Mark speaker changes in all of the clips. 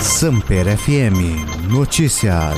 Speaker 1: Samper FM Notícias.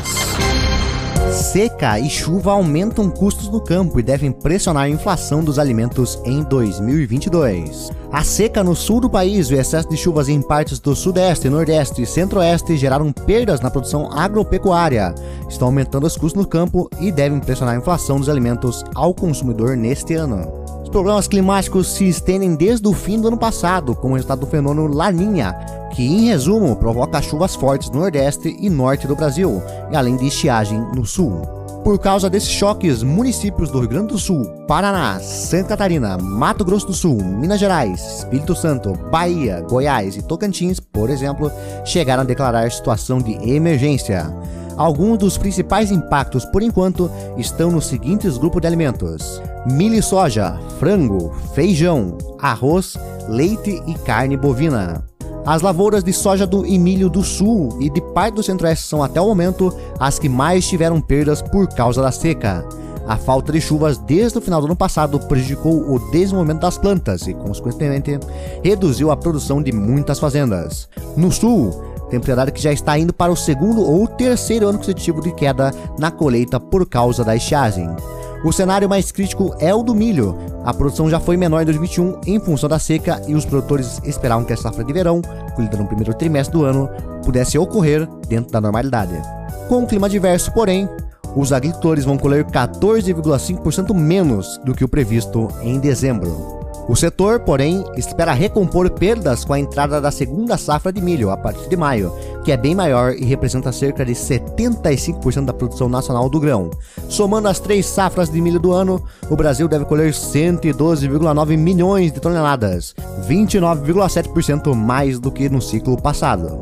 Speaker 1: Seca e chuva aumentam custos no campo e devem pressionar a inflação dos alimentos em 2022. A seca no sul do país e o excesso de chuvas em partes do sudeste, nordeste e centro-oeste geraram perdas na produção agropecuária. Estão aumentando os custos no campo e devem pressionar a inflação dos alimentos ao consumidor neste ano. Os problemas climáticos se estendem desde o fim do ano passado, como resultado do fenômeno Laninha, que, em resumo, provoca chuvas fortes no Nordeste e Norte do Brasil, e além de estiagem no Sul. Por causa desses choques, municípios do Rio Grande do Sul, Paraná, Santa Catarina, Mato Grosso do Sul, Minas Gerais, Espírito Santo, Bahia, Goiás e Tocantins, por exemplo, chegaram a declarar situação de emergência. Alguns dos principais impactos, por enquanto, estão nos seguintes grupos de alimentos: milho e soja, frango, feijão, arroz, leite e carne bovina. As lavouras de soja do e milho do sul e de parte do centro-oeste são até o momento as que mais tiveram perdas por causa da seca. A falta de chuvas desde o final do ano passado prejudicou o desenvolvimento das plantas e, consequentemente, reduziu a produção de muitas fazendas. No sul, temporada que já está indo para o segundo ou terceiro ano consecutivo de queda na colheita por causa da estiagem. O cenário mais crítico é o do milho. A produção já foi menor em 2021 em função da seca e os produtores esperavam que a safra de verão, colhida no primeiro trimestre do ano, pudesse ocorrer dentro da normalidade. Com o clima diverso, porém, os agricultores vão colher 14,5% menos do que o previsto em dezembro. O setor, porém, espera recompor perdas com a entrada da segunda safra de milho a partir de maio, que é bem maior e representa cerca de 75% da produção nacional do grão. Somando as três safras de milho do ano, o Brasil deve colher 112,9 milhões de toneladas, 29,7% mais do que no ciclo passado.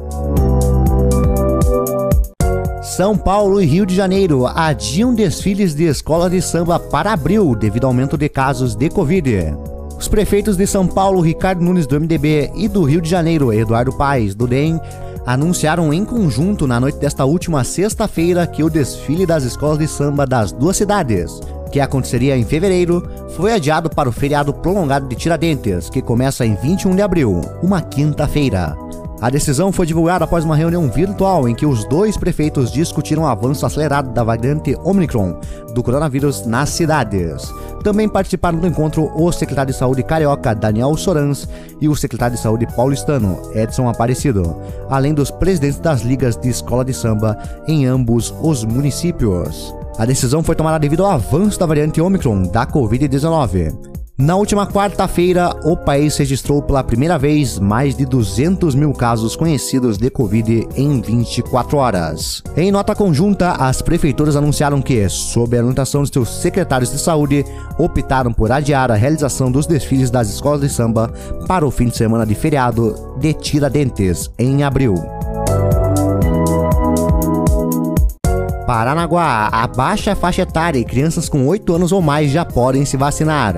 Speaker 1: São Paulo e Rio de Janeiro adiam desfiles de escola de samba para abril devido ao aumento de casos de Covid. Os prefeitos de São Paulo, Ricardo Nunes do MDB, e do Rio de Janeiro, Eduardo Paes, do DEM, anunciaram em conjunto na noite desta última sexta-feira que o desfile das escolas de samba das duas cidades, que aconteceria em fevereiro, foi adiado para o feriado prolongado de Tiradentes, que começa em 21 de abril, uma quinta-feira. A decisão foi divulgada após uma reunião virtual em que os dois prefeitos discutiram o avanço acelerado da variante Omicron do coronavírus nas cidades. Também participaram do encontro o secretário de Saúde carioca Daniel Sorans e o secretário de Saúde paulistano Edson Aparecido, além dos presidentes das ligas de escola de samba em ambos os municípios. A decisão foi tomada devido ao avanço da variante Omicron da Covid-19. Na última quarta-feira, o país registrou pela primeira vez mais de 200 mil casos conhecidos de Covid em 24 horas. Em nota conjunta, as prefeituras anunciaram que, sob a orientação de seus secretários de saúde, optaram por adiar a realização dos desfiles das escolas de samba para o fim de semana de feriado de Tiradentes, em abril. Paranaguá, abaixa a faixa etária e crianças com 8 anos ou mais já podem se vacinar.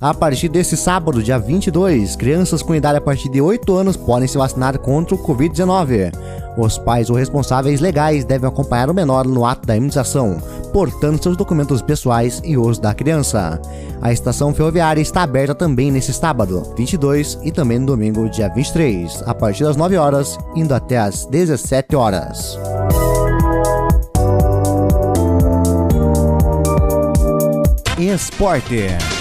Speaker 1: A partir desse sábado, dia 22, crianças com idade a partir de 8 anos podem se vacinar contra o Covid-19. Os pais ou responsáveis legais devem acompanhar o menor no ato da imunização, portando seus documentos pessoais e os da criança. A estação ferroviária está aberta também nesse sábado, 22, e também no domingo, dia 23, a partir das 9 horas, indo até as 17 horas. Esporte.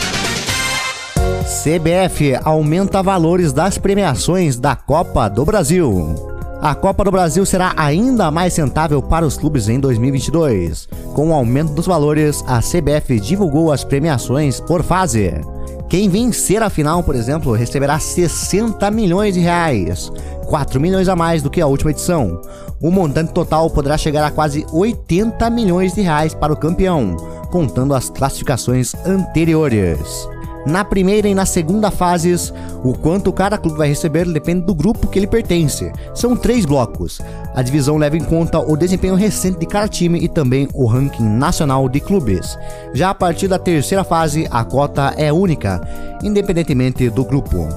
Speaker 1: CBF aumenta valores das premiações da Copa do Brasil. A Copa do Brasil será ainda mais rentável para os clubes em 2022. Com o aumento dos valores, a CBF divulgou as premiações por fase. Quem vencer a final, por exemplo, receberá 60 milhões de reais, 4 milhões a mais do que a última edição. O montante total poderá chegar a quase 80 milhões de reais para o campeão, contando as classificações anteriores. Na primeira e na segunda fases, o quanto cada clube vai receber depende do grupo que ele pertence. São três blocos. A divisão leva em conta o desempenho recente de cada time e também o ranking nacional de clubes. Já a partir da terceira fase, a cota é única, independentemente do grupo.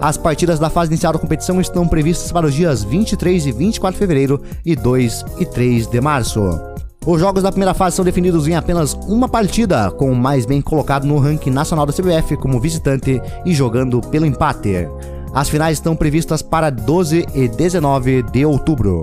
Speaker 1: As partidas da fase inicial da competição estão previstas para os dias 23 e 24 de fevereiro e 2 e 3 de março. Os jogos da primeira fase são definidos em apenas uma partida, com o mais bem colocado no ranking nacional da CBF como visitante e jogando pelo empate. As finais estão previstas para 12 e 19 de outubro.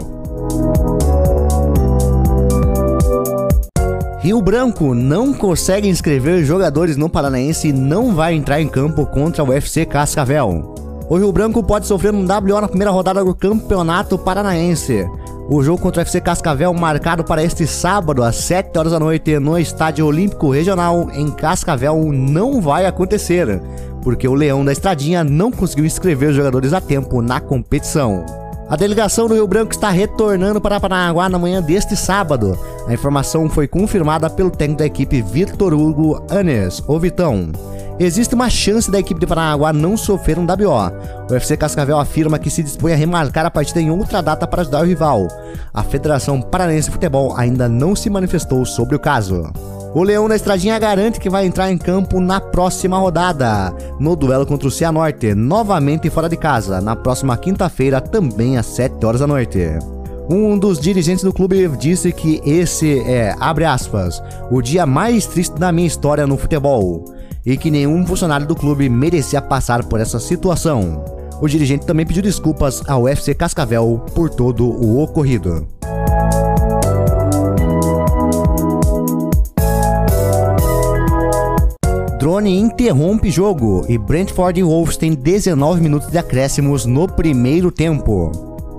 Speaker 1: Rio Branco não consegue inscrever jogadores no Paranaense e não vai entrar em campo contra o UFC Cascavel. O Rio Branco pode sofrer um WO na primeira rodada do Campeonato Paranaense. O jogo contra o FC Cascavel, marcado para este sábado às 7 horas da noite no Estádio Olímpico Regional em Cascavel, não vai acontecer, porque o Leão da Estradinha não conseguiu inscrever os jogadores a tempo na competição. A delegação do Rio Branco está retornando para Paranaguá na manhã deste sábado. A informação foi confirmada pelo técnico da equipe Vitor Hugo Anes, o Vitão. Existe uma chance da equipe de Paranaguá não sofrer um WO. O UFC Cascavel afirma que se dispõe a remarcar a partida em outra data para ajudar o rival. A Federação Paranense de Futebol ainda não se manifestou sobre o caso. O Leão da Estradinha garante que vai entrar em campo na próxima rodada, no duelo contra o Cianorte, novamente fora de casa, na próxima quinta-feira, também às 7 horas da noite. Um dos dirigentes do clube disse que esse é, abre aspas, o dia mais triste da minha história no futebol e que nenhum funcionário do clube merecia passar por essa situação. O dirigente também pediu desculpas ao FC Cascavel por todo o ocorrido. Drone interrompe jogo e Brentford Wolves têm 19 minutos de acréscimos no primeiro tempo.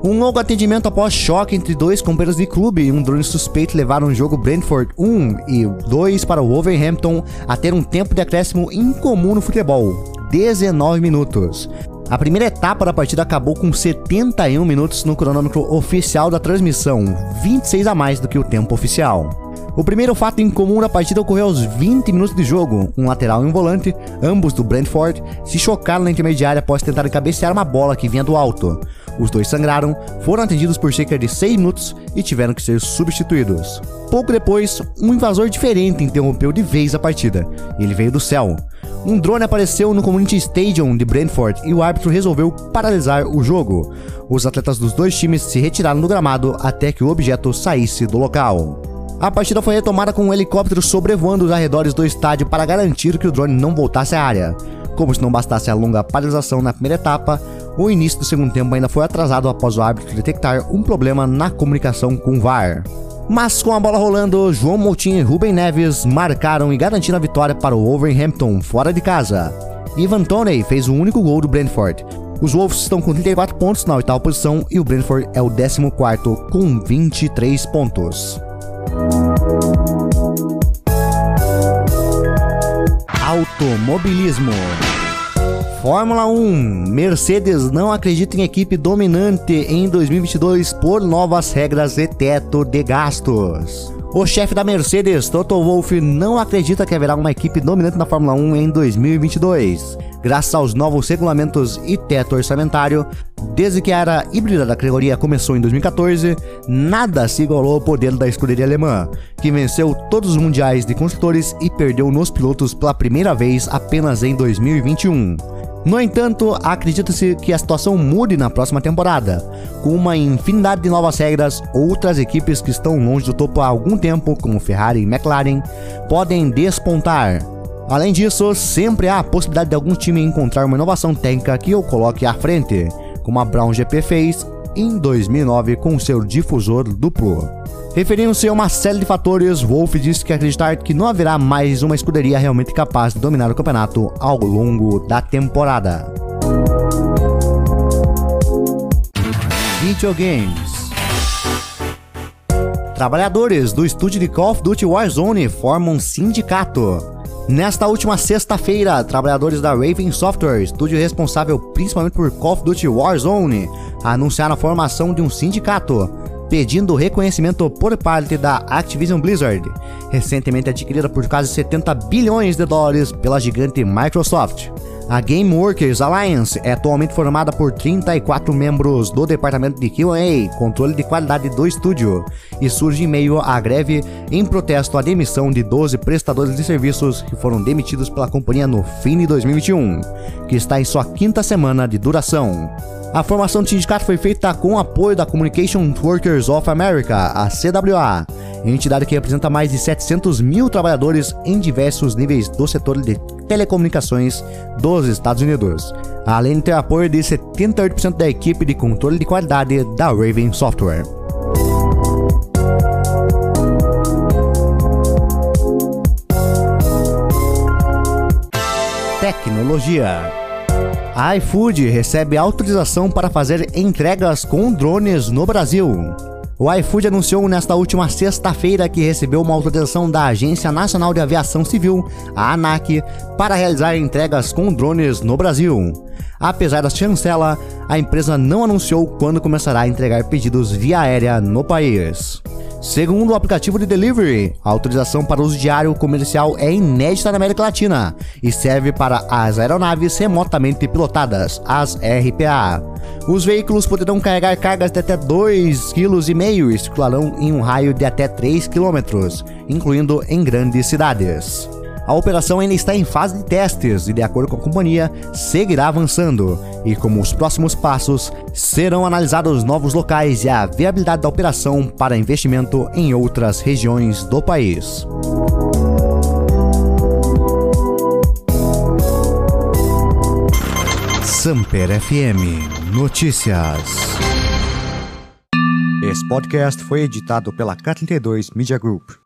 Speaker 1: Um longo atendimento após choque entre dois companheiros de clube e um drone suspeito levaram o jogo Brentford 1 e 2 para o Wolverhampton a ter um tempo de acréscimo incomum no futebol, 19 minutos. A primeira etapa da partida acabou com 71 minutos no cronômetro oficial da transmissão, 26 a mais do que o tempo oficial. O primeiro fato em comum da partida ocorreu aos 20 minutos de jogo. Um lateral e um volante, ambos do Brentford, se chocaram na intermediária após tentar cabecear uma bola que vinha do alto. Os dois sangraram, foram atendidos por cerca de 6 minutos e tiveram que ser substituídos. Pouco depois, um invasor diferente interrompeu de vez a partida. Ele veio do céu. Um drone apareceu no Community Stadium de Brentford e o árbitro resolveu paralisar o jogo. Os atletas dos dois times se retiraram do gramado até que o objeto saísse do local. A partida foi retomada com um helicóptero sobrevoando os arredores do estádio para garantir que o drone não voltasse à área. Como se não bastasse a longa paralisação na primeira etapa, o início do segundo tempo ainda foi atrasado após o árbitro detectar um problema na comunicação com o VAR. Mas com a bola rolando, João Moutinho e Ruben Neves marcaram e garantiram a vitória para o Wolverhampton fora de casa. Ivan Toney fez o único gol do Brentford. Os Wolves estão com 34 pontos na oitava posição e o Brentford é o 14 com 23 pontos. Automobilismo. Fórmula 1. Mercedes não acredita em equipe dominante em 2022 por novas regras e teto de gastos. O chefe da Mercedes, Toto Wolff, não acredita que haverá uma equipe dominante na Fórmula 1 em 2022. Graças aos novos regulamentos e teto orçamentário, desde que a era híbrida da categoria começou em 2014, nada se igualou ao poder da escuderia alemã, que venceu todos os mundiais de construtores e perdeu nos pilotos pela primeira vez apenas em 2021. No entanto, acredita-se que a situação mude na próxima temporada. Com uma infinidade de novas regras, outras equipes que estão longe do topo há algum tempo, como Ferrari e McLaren, podem despontar. Além disso, sempre há a possibilidade de algum time encontrar uma inovação técnica que o coloque à frente, como a Brown GP fez em 2009 com seu difusor duplo. Referindo-se a uma série de fatores, Wolff disse que acreditar que não haverá mais uma escuderia realmente capaz de dominar o campeonato ao longo da temporada. Videogames Trabalhadores do estúdio de Call of Duty Warzone formam um sindicato. Nesta última sexta-feira, trabalhadores da Raven Software, estúdio responsável principalmente por Call of Duty Warzone, anunciaram a formação de um sindicato, pedindo reconhecimento por parte da Activision Blizzard, recentemente adquirida por quase 70 bilhões de dólares pela gigante Microsoft. A Game Workers Alliance é atualmente formada por 34 membros do departamento de QA, controle de qualidade do estúdio, e surge em meio à greve em protesto à demissão de 12 prestadores de serviços que foram demitidos pela companhia no fim de 2021, que está em sua quinta semana de duração. A formação do sindicato foi feita com o apoio da Communication Workers of America, a CWA, entidade que representa mais de 700 mil trabalhadores em diversos níveis do setor de telecomunicações dos Estados Unidos, além de ter apoio de 78% da equipe de controle de qualidade da Raven Software. Tecnologia. A iFood recebe autorização para fazer entregas com drones no Brasil. O iFood anunciou nesta última sexta-feira que recebeu uma autorização da Agência Nacional de Aviação Civil, a ANAC, para realizar entregas com drones no Brasil. Apesar da chancela, a empresa não anunciou quando começará a entregar pedidos via aérea no país. Segundo o aplicativo de delivery, a autorização para uso diário comercial é inédita na América Latina e serve para as aeronaves remotamente pilotadas, as RPA. Os veículos poderão carregar cargas de até 2,5 kg e circularão em um raio de até 3 km, incluindo em grandes cidades. A operação ainda está em fase de testes e, de acordo com a companhia, seguirá avançando. E como os próximos passos, serão analisados novos locais e a viabilidade da operação para investimento em outras regiões do país. Samper FM Notícias. Esse podcast foi editado pela K32 Media Group.